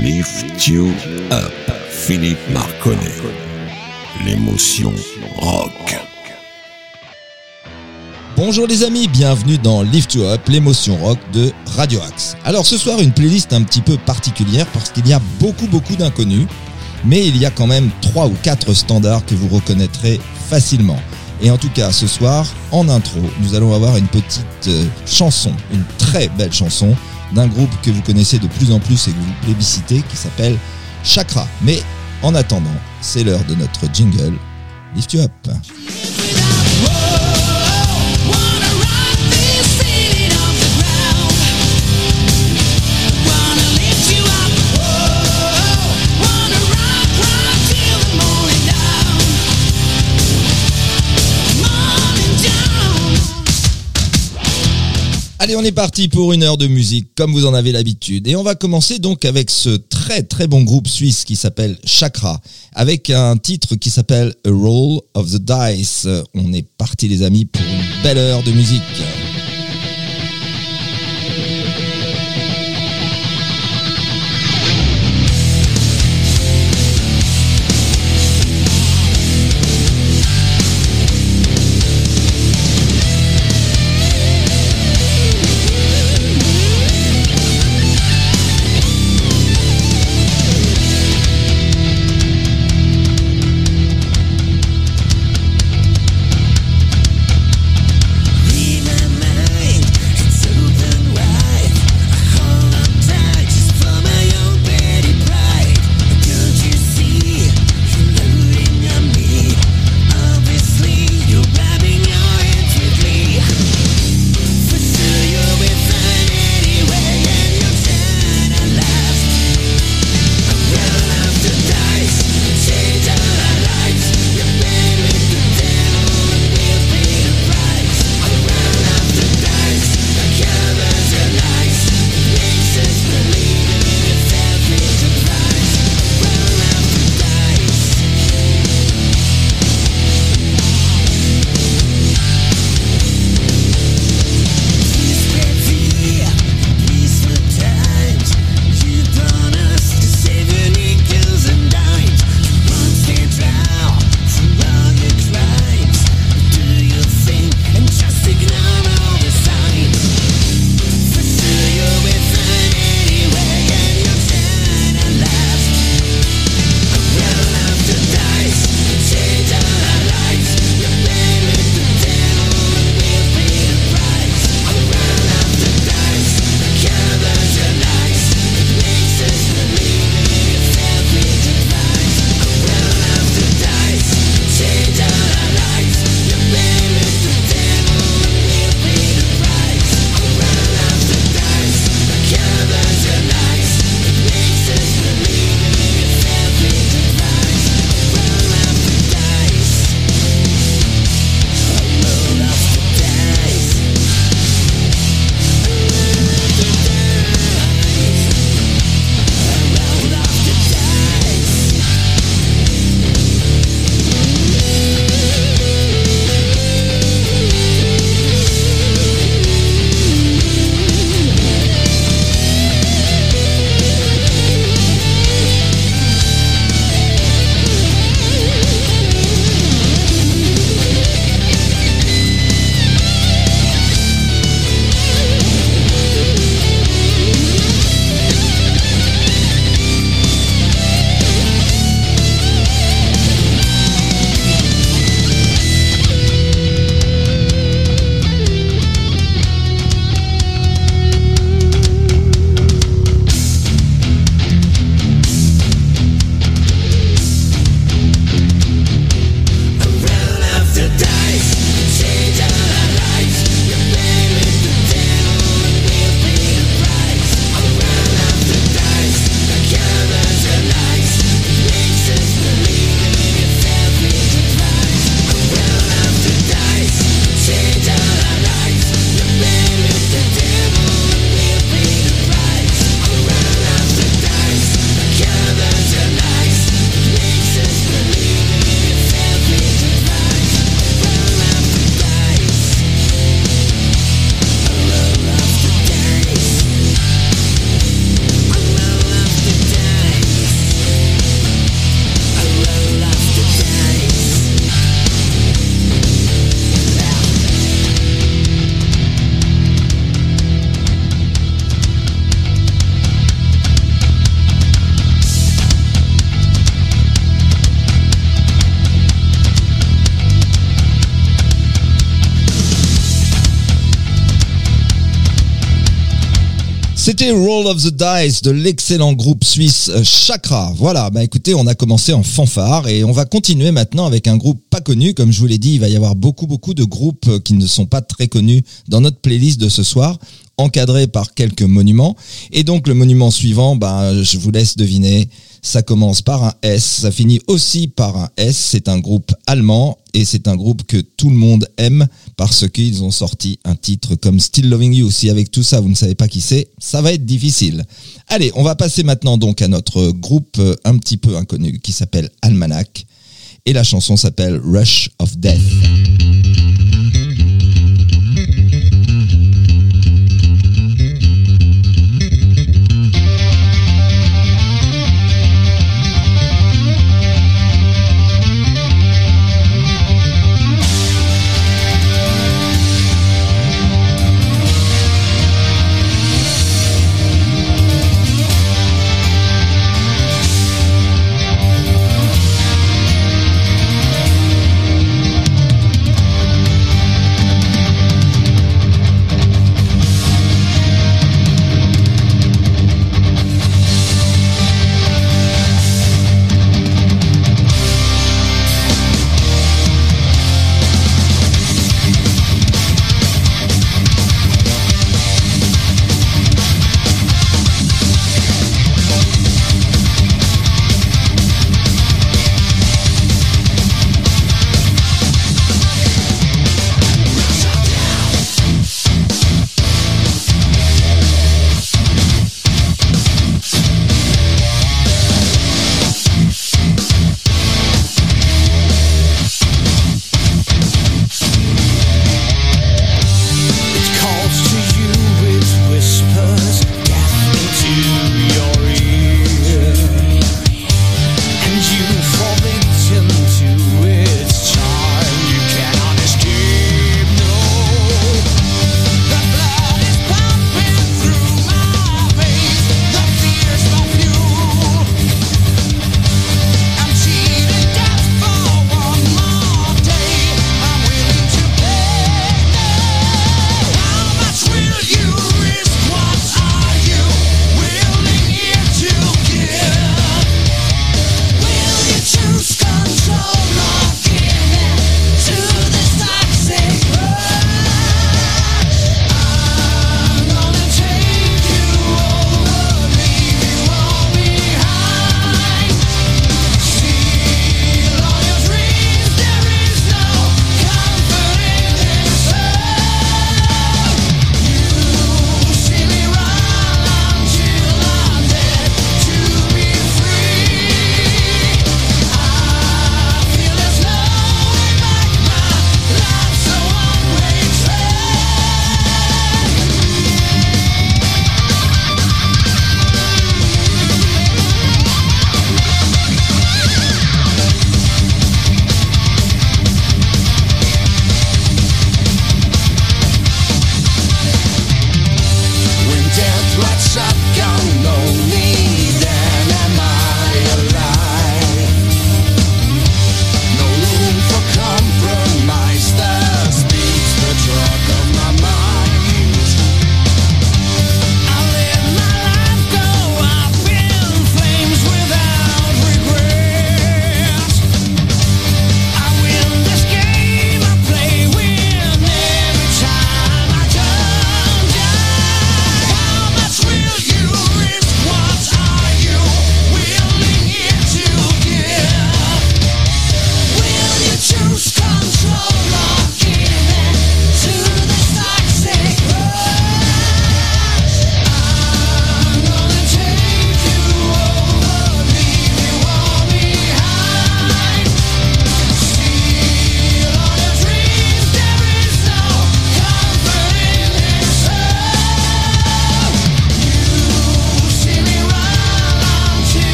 Lift You Up, Philippe Marconnet. L'émotion rock. Bonjour les amis, bienvenue dans Lift You Up, l'émotion rock de Radio Axe. Alors ce soir une playlist un petit peu particulière parce qu'il y a beaucoup beaucoup d'inconnus, mais il y a quand même trois ou quatre standards que vous reconnaîtrez facilement. Et en tout cas ce soir, en intro, nous allons avoir une petite euh, chanson, une très belle chanson d'un groupe que vous connaissez de plus en plus et que vous plébiscitez qui s'appelle Chakra. Mais en attendant, c'est l'heure de notre jingle Lift You Up. Allez, on est parti pour une heure de musique, comme vous en avez l'habitude. Et on va commencer donc avec ce très très bon groupe suisse qui s'appelle Chakra, avec un titre qui s'appelle A Roll of the Dice. On est parti les amis pour une belle heure de musique. C'était Roll of the Dice de l'excellent groupe suisse euh, Chakra. Voilà, bah écoutez, on a commencé en fanfare et on va continuer maintenant avec un groupe pas connu. Comme je vous l'ai dit, il va y avoir beaucoup beaucoup de groupes euh, qui ne sont pas très connus dans notre playlist de ce soir, encadrés par quelques monuments. Et donc le monument suivant, bah, je vous laisse deviner. Ça commence par un S, ça finit aussi par un S. C'est un groupe allemand et c'est un groupe que tout le monde aime parce qu'ils ont sorti un titre comme Still Loving You. Si avec tout ça vous ne savez pas qui c'est, ça va être difficile. Allez, on va passer maintenant donc à notre groupe euh, un petit peu inconnu qui s'appelle Almanac et la chanson s'appelle Rush of Death.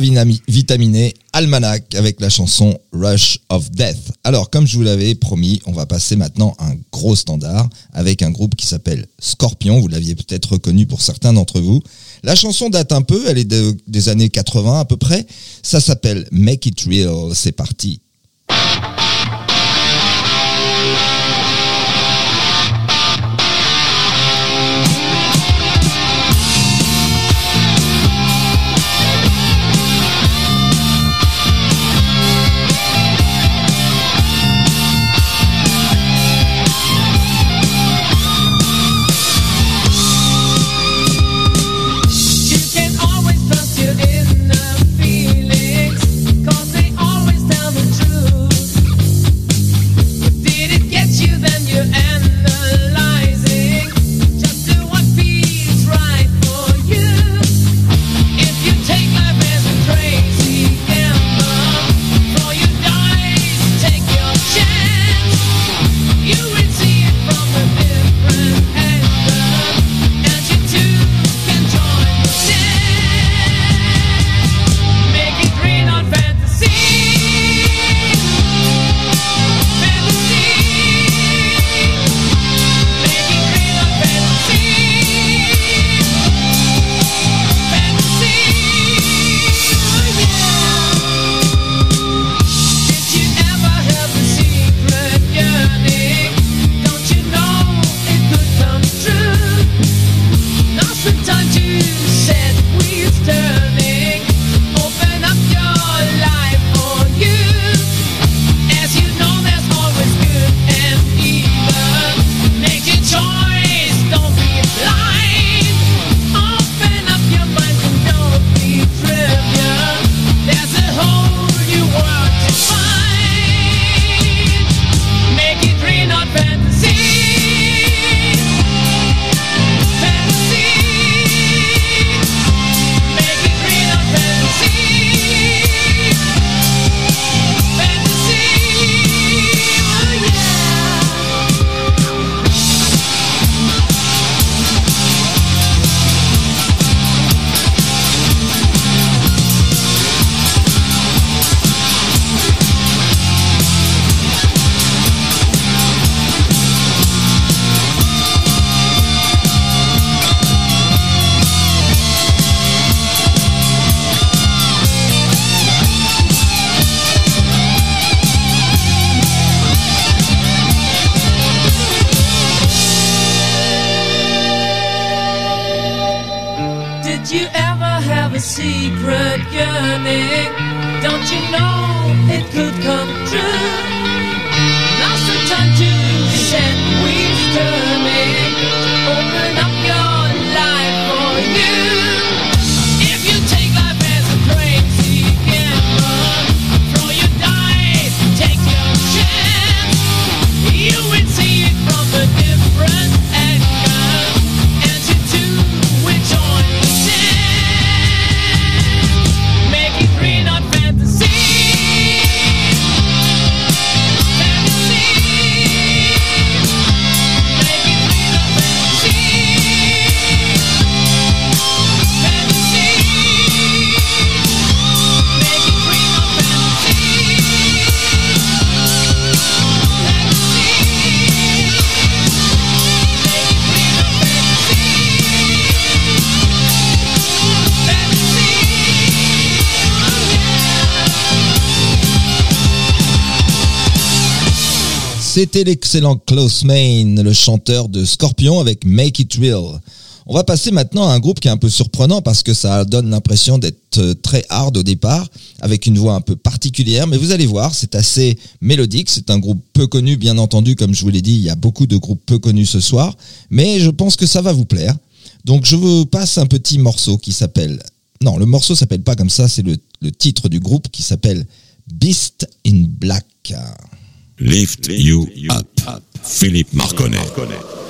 Vitaminé Almanac avec la chanson Rush of Death. Alors, comme je vous l'avais promis, on va passer maintenant un gros standard avec un groupe qui s'appelle Scorpion. Vous l'aviez peut-être reconnu pour certains d'entre vous. La chanson date un peu, elle est des années 80 à peu près. Ça s'appelle Make It Real. C'est parti. C'était l'excellent Klaus Main, le chanteur de Scorpion avec Make It Real. On va passer maintenant à un groupe qui est un peu surprenant parce que ça donne l'impression d'être euh, très hard au départ, avec une voix un peu particulière, mais vous allez voir, c'est assez mélodique, c'est un groupe peu connu, bien entendu, comme je vous l'ai dit, il y a beaucoup de groupes peu connus ce soir, mais je pense que ça va vous plaire. Donc je vous passe un petit morceau qui s'appelle... Non, le morceau s'appelle pas comme ça, c'est le, le titre du groupe qui s'appelle Beast in Black. Lift You Up, Philippe Marconnet.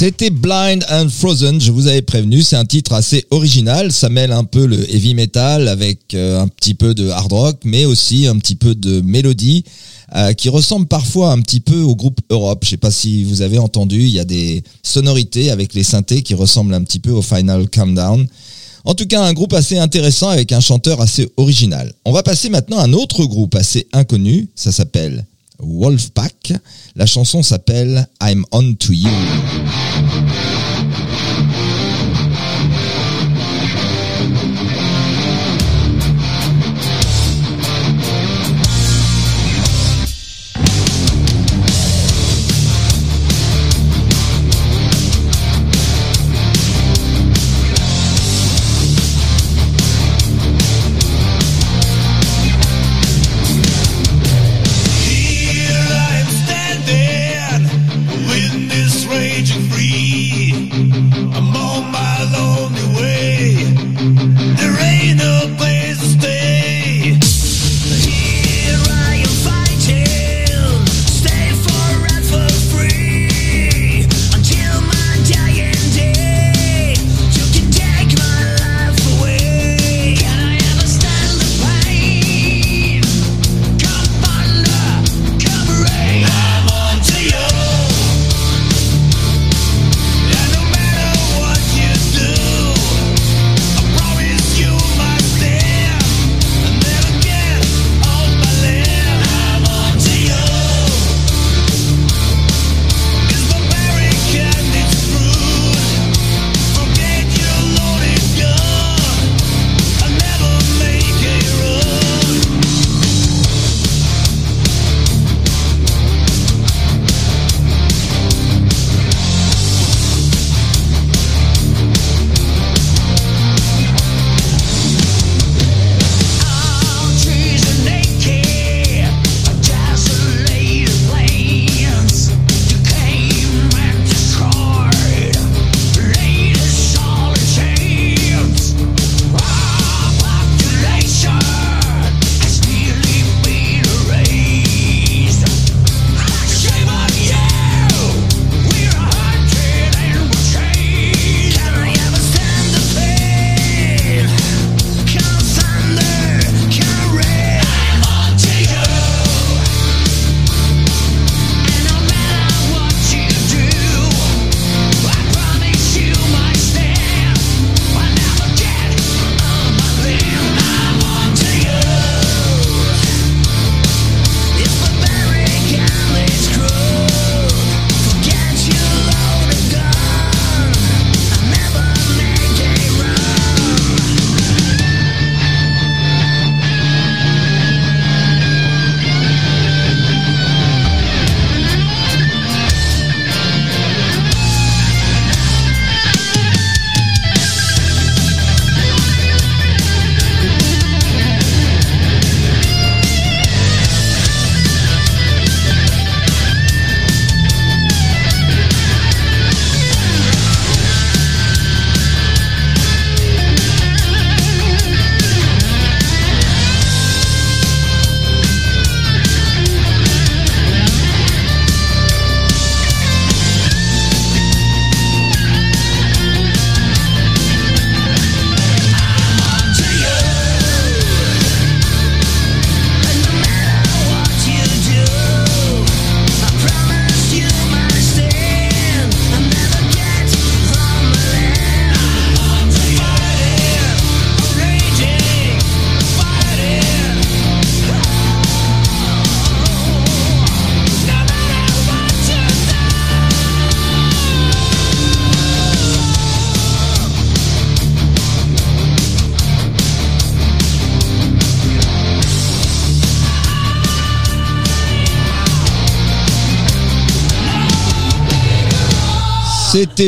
C'était Blind and Frozen, je vous avais prévenu, c'est un titre assez original, ça mêle un peu le heavy metal avec euh, un petit peu de hard rock, mais aussi un petit peu de mélodie euh, qui ressemble parfois un petit peu au groupe Europe. Je sais pas si vous avez entendu, il y a des sonorités avec les synthés qui ressemblent un petit peu au Final Countdown. En tout cas, un groupe assez intéressant avec un chanteur assez original. On va passer maintenant à un autre groupe assez inconnu, ça s'appelle Wolfpack. La chanson s'appelle I'm On To You.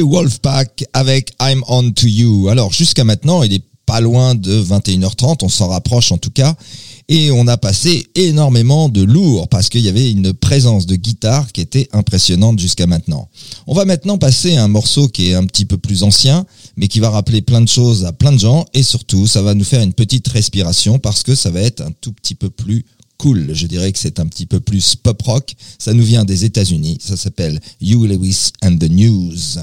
Wolfpack avec I'm On To You. Alors jusqu'à maintenant, il est pas loin de 21h30, on s'en rapproche en tout cas. Et on a passé énormément de lourd parce qu'il y avait une présence de guitare qui était impressionnante jusqu'à maintenant. On va maintenant passer à un morceau qui est un petit peu plus ancien, mais qui va rappeler plein de choses à plein de gens. Et surtout, ça va nous faire une petite respiration parce que ça va être un tout petit peu plus cool. Je dirais que c'est un petit peu plus pop rock. Ça nous vient des États-Unis. Ça s'appelle You Lewis and the News.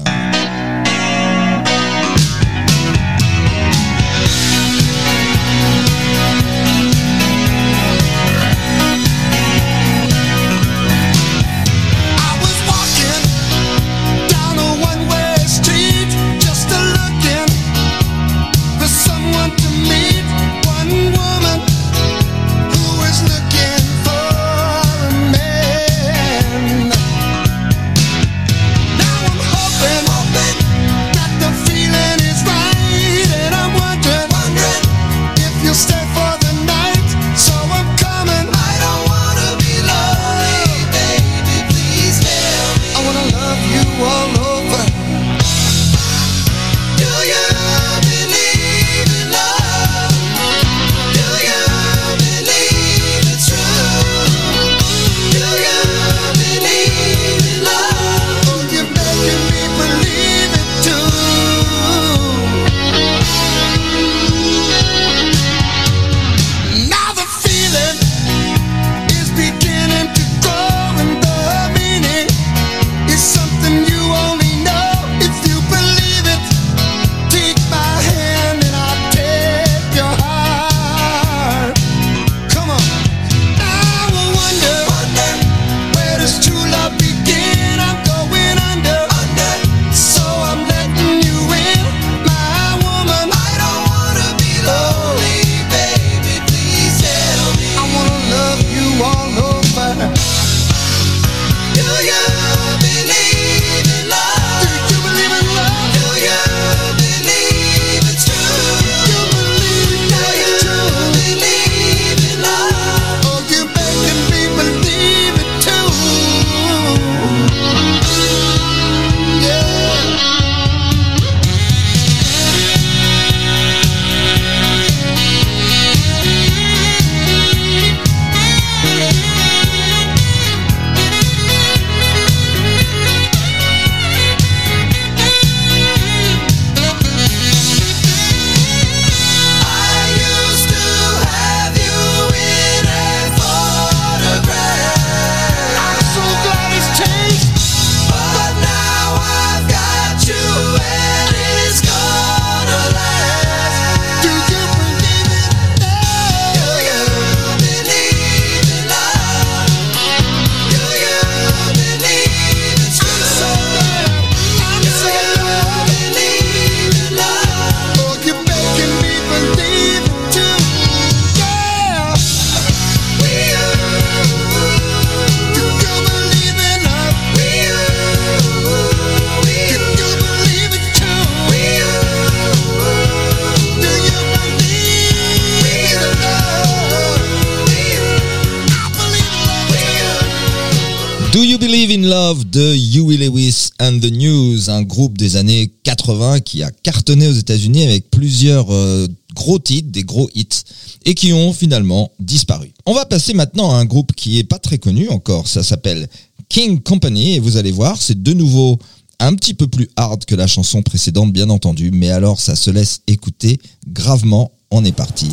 Groupe des années 80 qui a cartonné aux États-Unis avec plusieurs euh, gros titres, des gros hits, et qui ont finalement disparu. On va passer maintenant à un groupe qui est pas très connu encore, ça s'appelle King Company, et vous allez voir, c'est de nouveau un petit peu plus hard que la chanson précédente, bien entendu, mais alors ça se laisse écouter gravement. On est parti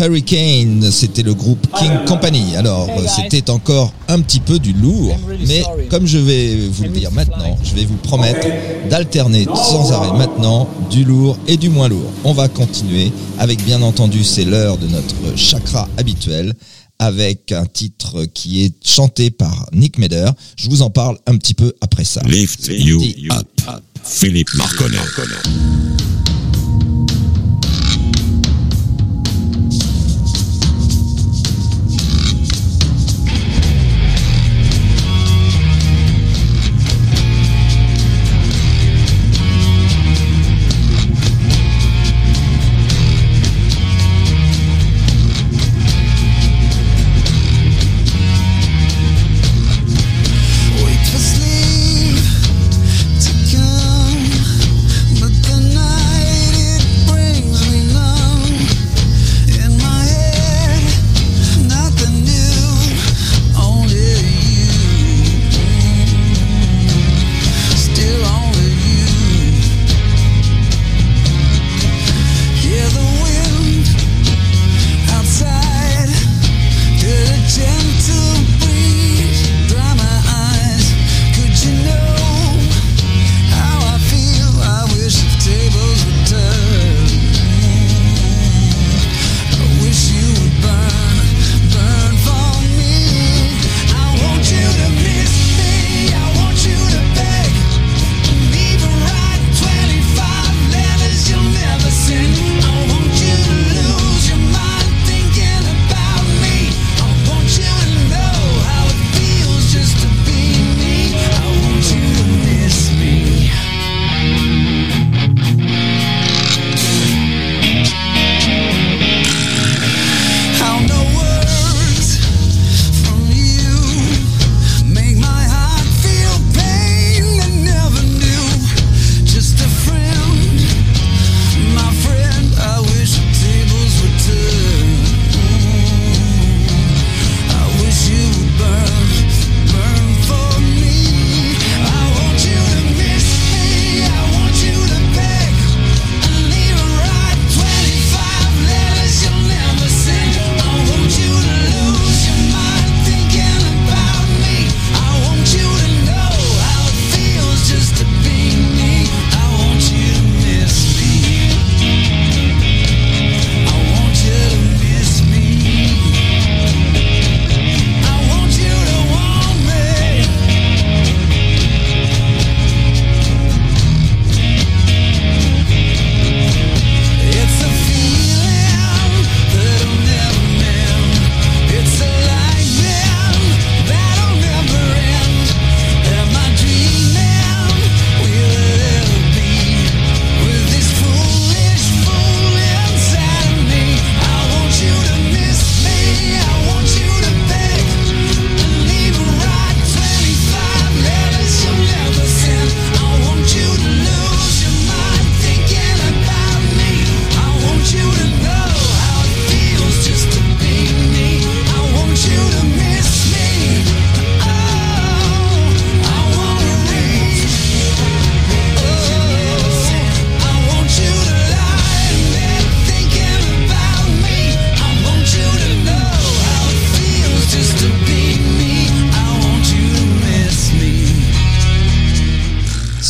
Hurricane, c'était le groupe King Company. Alors, c'était encore un petit peu du lourd, mais comme je vais vous le dire maintenant, je vais vous promettre d'alterner sans arrêt maintenant du lourd et du moins lourd. On va continuer avec, bien entendu, c'est l'heure de notre chakra habituel avec un titre qui est chanté par Nick Meder. Je vous en parle un petit peu après ça. Lift You Up. Philippe Marconnet.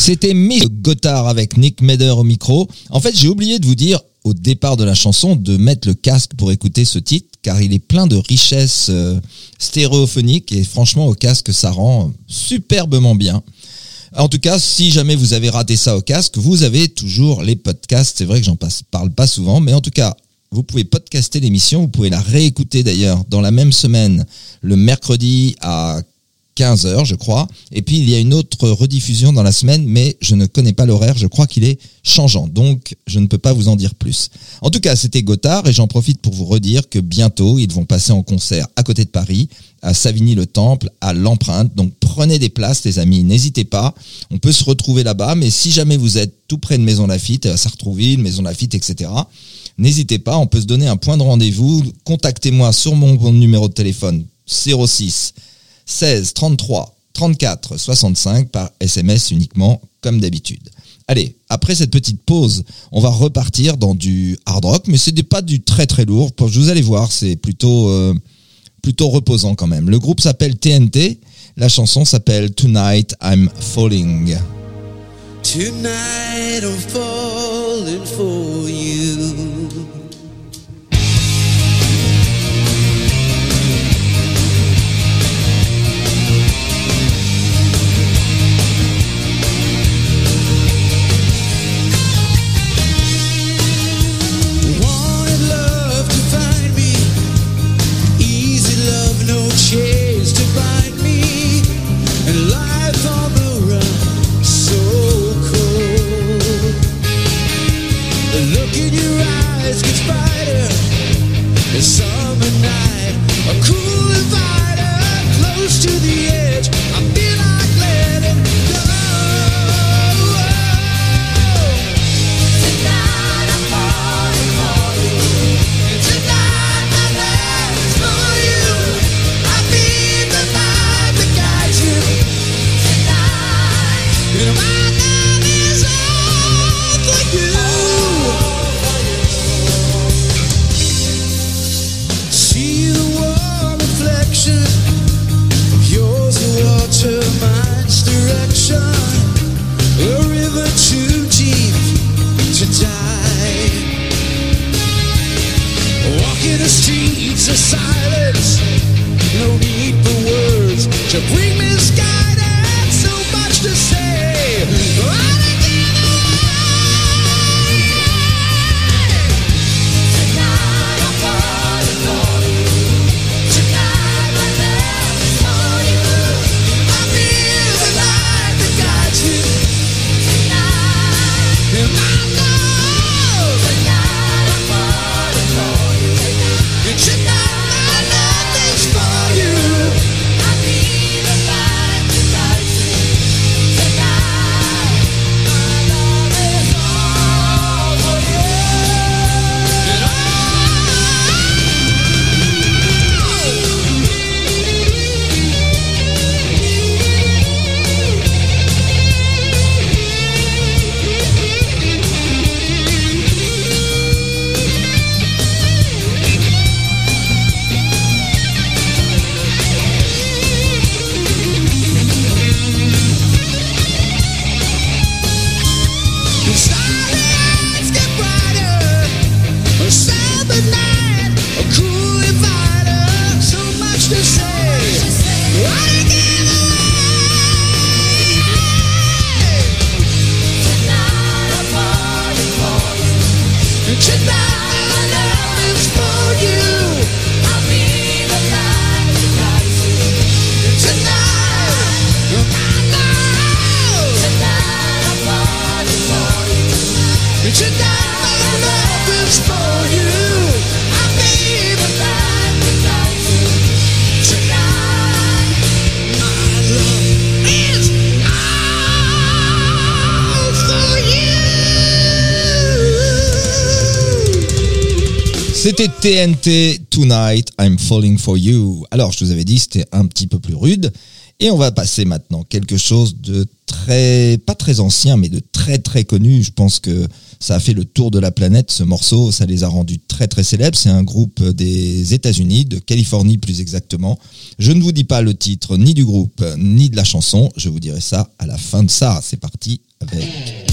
C'était Miss Gotthard avec Nick Meder au micro. En fait, j'ai oublié de vous dire au départ de la chanson de mettre le casque pour écouter ce titre, car il est plein de richesses euh, stéréophoniques et franchement au casque ça rend superbement bien. En tout cas, si jamais vous avez raté ça au casque, vous avez toujours les podcasts. C'est vrai que j'en parle pas souvent, mais en tout cas, vous pouvez podcaster l'émission. Vous pouvez la réécouter d'ailleurs dans la même semaine, le mercredi à 15h, je crois. Et puis, il y a une autre rediffusion dans la semaine, mais je ne connais pas l'horaire. Je crois qu'il est changeant. Donc, je ne peux pas vous en dire plus. En tout cas, c'était Gothard et j'en profite pour vous redire que bientôt, ils vont passer en concert à côté de Paris, à Savigny-le-Temple, à l'Empreinte. Donc, prenez des places, les amis. N'hésitez pas. On peut se retrouver là-bas, mais si jamais vous êtes tout près de Maison Lafitte, à Sartrouville, Maison Lafitte, etc., n'hésitez pas. On peut se donner un point de rendez-vous. Contactez-moi sur mon numéro de téléphone 06 16 33 34 65 par SMS uniquement comme d'habitude. Allez, après cette petite pause, on va repartir dans du hard rock, mais c'est pas du très très lourd. Vous allez voir, c'est plutôt euh, plutôt reposant quand même. Le groupe s'appelle TNT. La chanson s'appelle Tonight I'm Falling. Tonight I'm falling for you. TNT Tonight I'm Falling for You. Alors, je vous avais dit, c'était un petit peu plus rude. Et on va passer maintenant quelque chose de très, pas très ancien, mais de très très connu. Je pense que ça a fait le tour de la planète, ce morceau. Ça les a rendus très très célèbres. C'est un groupe des États-Unis, de Californie plus exactement. Je ne vous dis pas le titre ni du groupe, ni de la chanson. Je vous dirai ça à la fin de ça. C'est parti avec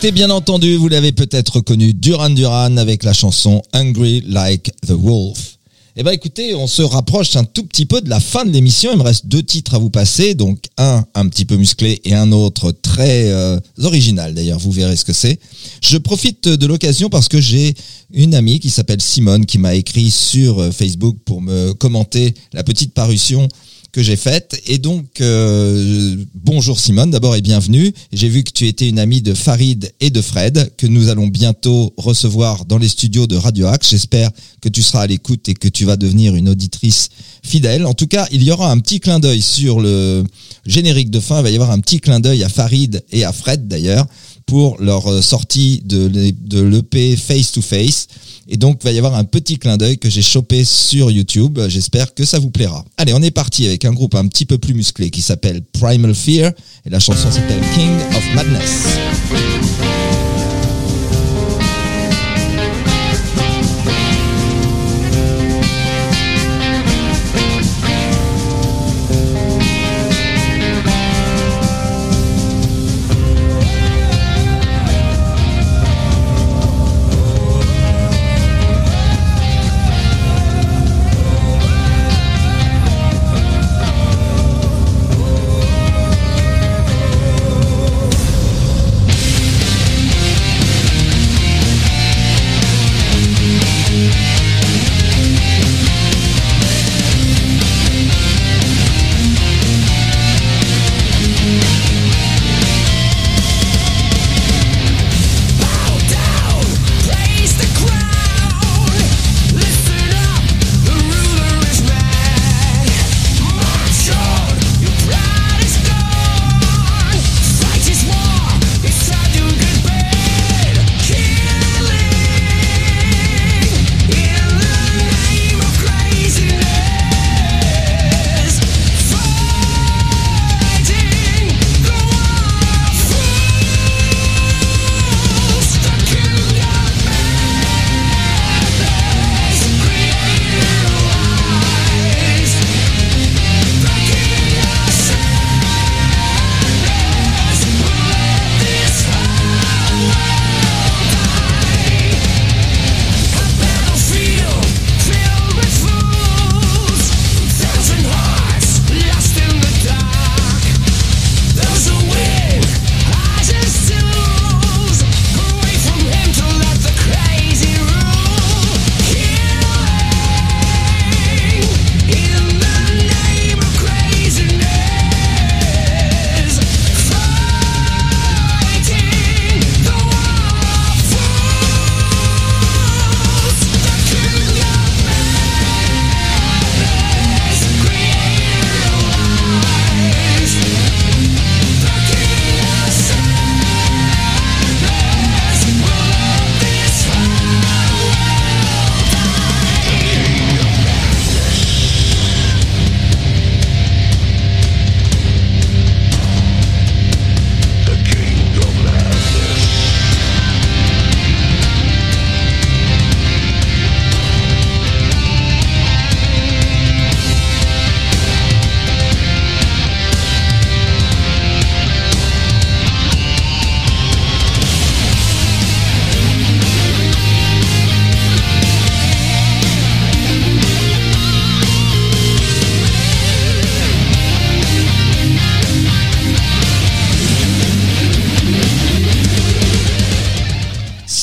C'était bien entendu, vous l'avez peut-être reconnu, Duran Duran avec la chanson Hungry Like the Wolf. Eh ben écoutez, on se rapproche un tout petit peu de la fin de l'émission. Il me reste deux titres à vous passer, donc un un petit peu musclé et un autre très euh, original. D'ailleurs, vous verrez ce que c'est. Je profite de l'occasion parce que j'ai une amie qui s'appelle Simone qui m'a écrit sur euh, Facebook pour me commenter la petite parution que j'ai faite. Et donc, euh, bonjour Simone, d'abord et bienvenue. J'ai vu que tu étais une amie de Farid et de Fred, que nous allons bientôt recevoir dans les studios de Radio Axe. J'espère que tu seras à l'écoute et que tu vas devenir une auditrice fidèle. En tout cas, il y aura un petit clin d'œil sur le générique de fin. Il va y avoir un petit clin d'œil à Farid et à Fred d'ailleurs pour leur euh, sortie de l'e- de l'EP Face to Face. Et donc, il va y avoir un petit clin d'œil que j'ai chopé sur YouTube. J'espère que ça vous plaira. Allez, on est parti avec un groupe un petit peu plus musclé qui s'appelle Primal Fear. Et la chanson s'appelle King of Madness.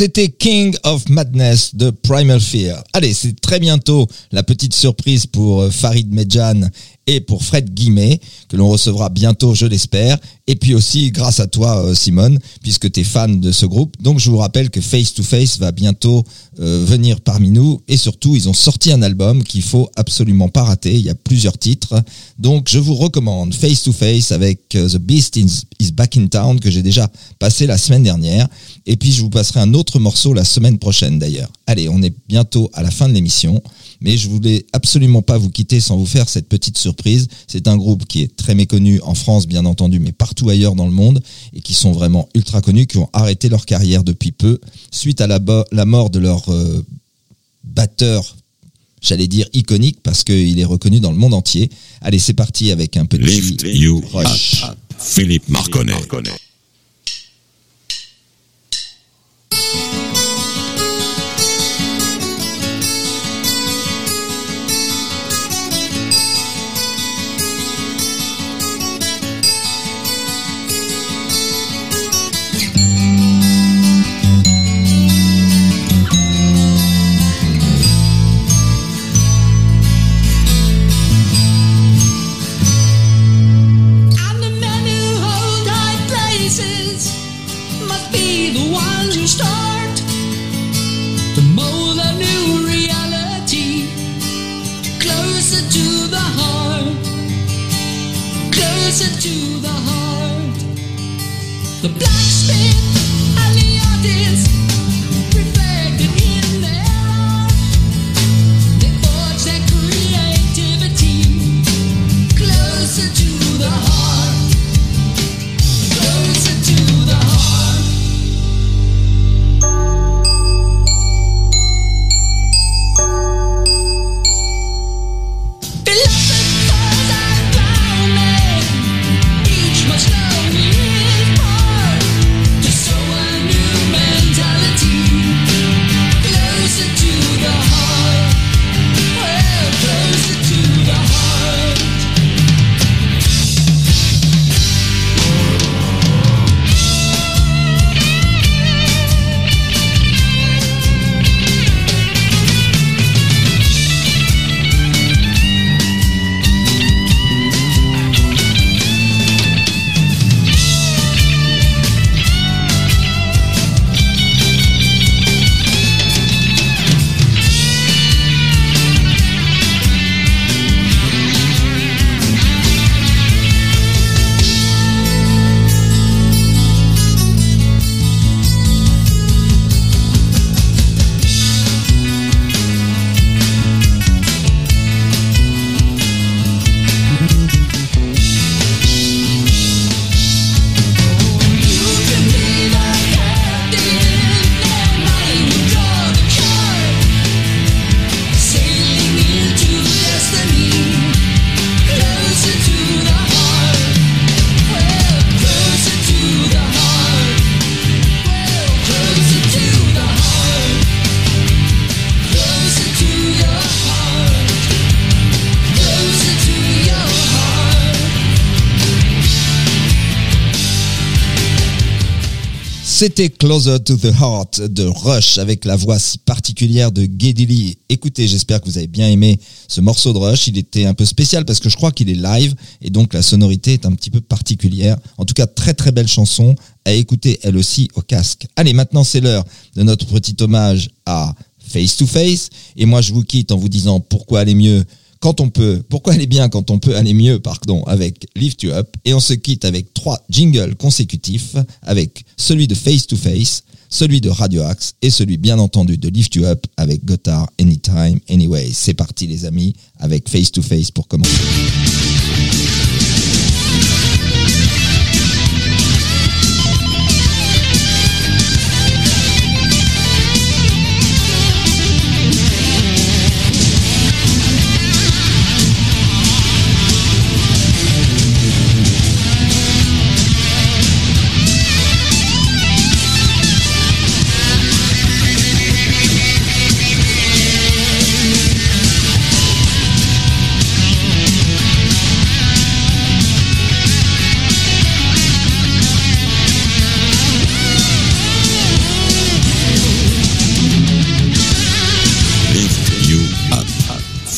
C'était King of Madness de Primal Fear. Allez, c'est très bientôt la petite surprise pour euh, Farid Medjan et pour Fred Guimet, que l'on recevra bientôt, je l'espère. Et puis aussi grâce à toi, euh, Simone, puisque tu es fan de ce groupe. Donc je vous rappelle que Face to Face va bientôt euh, venir parmi nous. Et surtout, ils ont sorti un album qu'il faut absolument pas rater. Il y a plusieurs titres. Donc je vous recommande Face to Face avec euh, The Beast is, is Back in Town, que j'ai déjà passé la semaine dernière. Et puis je vous passerai un autre morceau la semaine prochaine d'ailleurs. Allez, on est bientôt à la fin de l'émission. Mais je voulais absolument pas vous quitter sans vous faire cette petite surprise. C'est un groupe qui est très méconnu en France, bien entendu, mais partout ailleurs dans le monde, et qui sont vraiment ultra connus, qui ont arrêté leur carrière depuis peu, suite à la, mort de leur euh, batteur, j'allais dire iconique, parce qu'il est reconnu dans le monde entier. Allez, c'est parti avec un petit Lift you rush. up. Philippe Marconnet. C'était Closer to the Heart de Rush avec la voix si particulière de Geddy. Écoutez, j'espère que vous avez bien aimé ce morceau de Rush. Il était un peu spécial parce que je crois qu'il est live et donc la sonorité est un petit peu particulière. En tout cas, très très belle chanson à écouter elle aussi au casque. Allez, maintenant c'est l'heure de notre petit hommage à Face to Face et moi je vous quitte en vous disant pourquoi aller mieux quand on peut, pourquoi aller bien quand on peut aller mieux, pardon, avec Lift You Up. Et on se quitte avec trois jingles consécutifs, avec celui de Face to Face, celui de Radio Axe et celui bien entendu de Lift You Up avec Gotthard Anytime Anyway. C'est parti les amis, avec Face to Face pour commencer.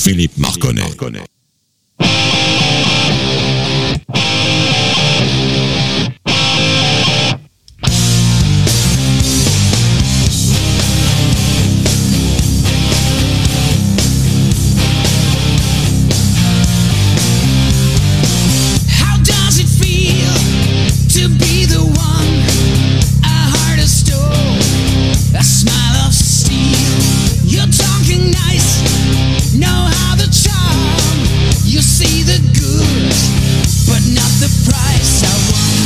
Philippe Marconnet. How but not the price. I wonder